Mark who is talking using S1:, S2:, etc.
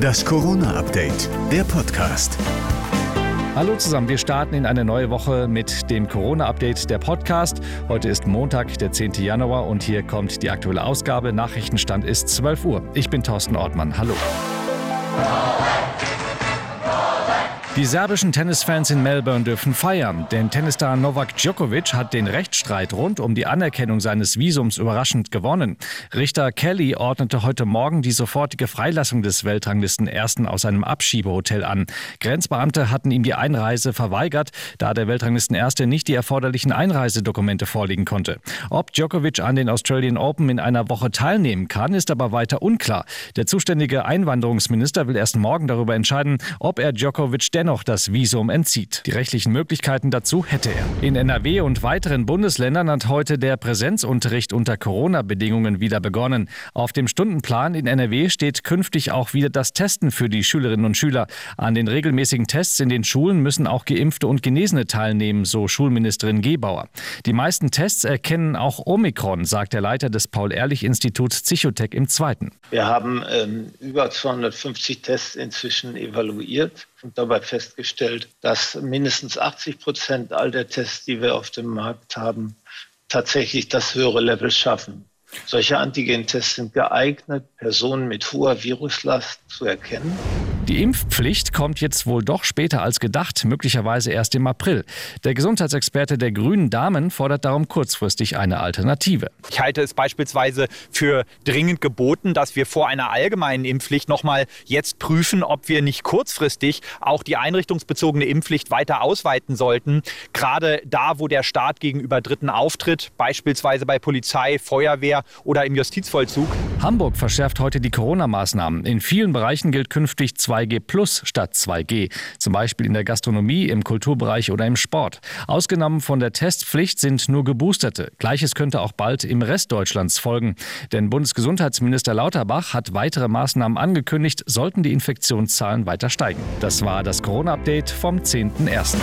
S1: Das Corona-Update, der Podcast.
S2: Hallo zusammen, wir starten in eine neue Woche mit dem Corona-Update der Podcast. Heute ist Montag, der 10. Januar und hier kommt die aktuelle Ausgabe. Nachrichtenstand ist 12 Uhr. Ich bin Thorsten Ortmann. Hallo. Die serbischen Tennisfans in Melbourne dürfen feiern, denn Tennisstar Novak Djokovic hat den Rechtsstreit rund um die Anerkennung seines Visums überraschend gewonnen. Richter Kelly ordnete heute Morgen die sofortige Freilassung des Weltranglisten Ersten aus einem Abschiebehotel an. Grenzbeamte hatten ihm die Einreise verweigert, da der Weltranglisten Erste nicht die erforderlichen Einreisedokumente vorlegen konnte. Ob Djokovic an den Australian Open in einer Woche teilnehmen kann, ist aber weiter unklar. Der zuständige Einwanderungsminister will erst morgen darüber entscheiden, ob er Djokovic dennoch das Visum entzieht. Die rechtlichen Möglichkeiten dazu hätte er. In NRW und weiteren Bundesländern hat heute der Präsenzunterricht unter Corona-Bedingungen wieder begonnen. Auf dem Stundenplan in NRW steht künftig auch wieder das Testen für die Schülerinnen und Schüler. An den regelmäßigen Tests in den Schulen müssen auch Geimpfte und Genesene teilnehmen, so Schulministerin Gebauer. Die meisten Tests erkennen auch Omikron, sagt der Leiter des Paul-Ehrlich-Instituts Psychotech im Zweiten.
S3: Wir haben ähm, über 250 Tests inzwischen evaluiert und dabei festgestellt, dass mindestens 80 Prozent all der Tests, die wir auf dem Markt haben, tatsächlich das höhere Level schaffen. Solche Antigentests sind geeignet, Personen mit hoher Viruslast zu erkennen.
S2: Die Impfpflicht kommt jetzt wohl doch später als gedacht, möglicherweise erst im April. Der Gesundheitsexperte der Grünen Damen fordert darum kurzfristig eine Alternative.
S4: Ich halte es beispielsweise für dringend geboten, dass wir vor einer allgemeinen Impfpflicht nochmal jetzt prüfen, ob wir nicht kurzfristig auch die einrichtungsbezogene Impfpflicht weiter ausweiten sollten. Gerade da, wo der Staat gegenüber Dritten auftritt, beispielsweise bei Polizei, Feuerwehr oder im Justizvollzug.
S2: Hamburg verschärft heute die Corona-Maßnahmen. In vielen Bereichen gilt künftig 2G plus statt 2G, zum Beispiel in der Gastronomie, im Kulturbereich oder im Sport. Ausgenommen von der Testpflicht sind nur Geboosterte. Gleiches könnte auch bald im Rest Deutschlands folgen. Denn Bundesgesundheitsminister Lauterbach hat weitere Maßnahmen angekündigt, sollten die Infektionszahlen weiter steigen. Das war das Corona-Update vom 10.01.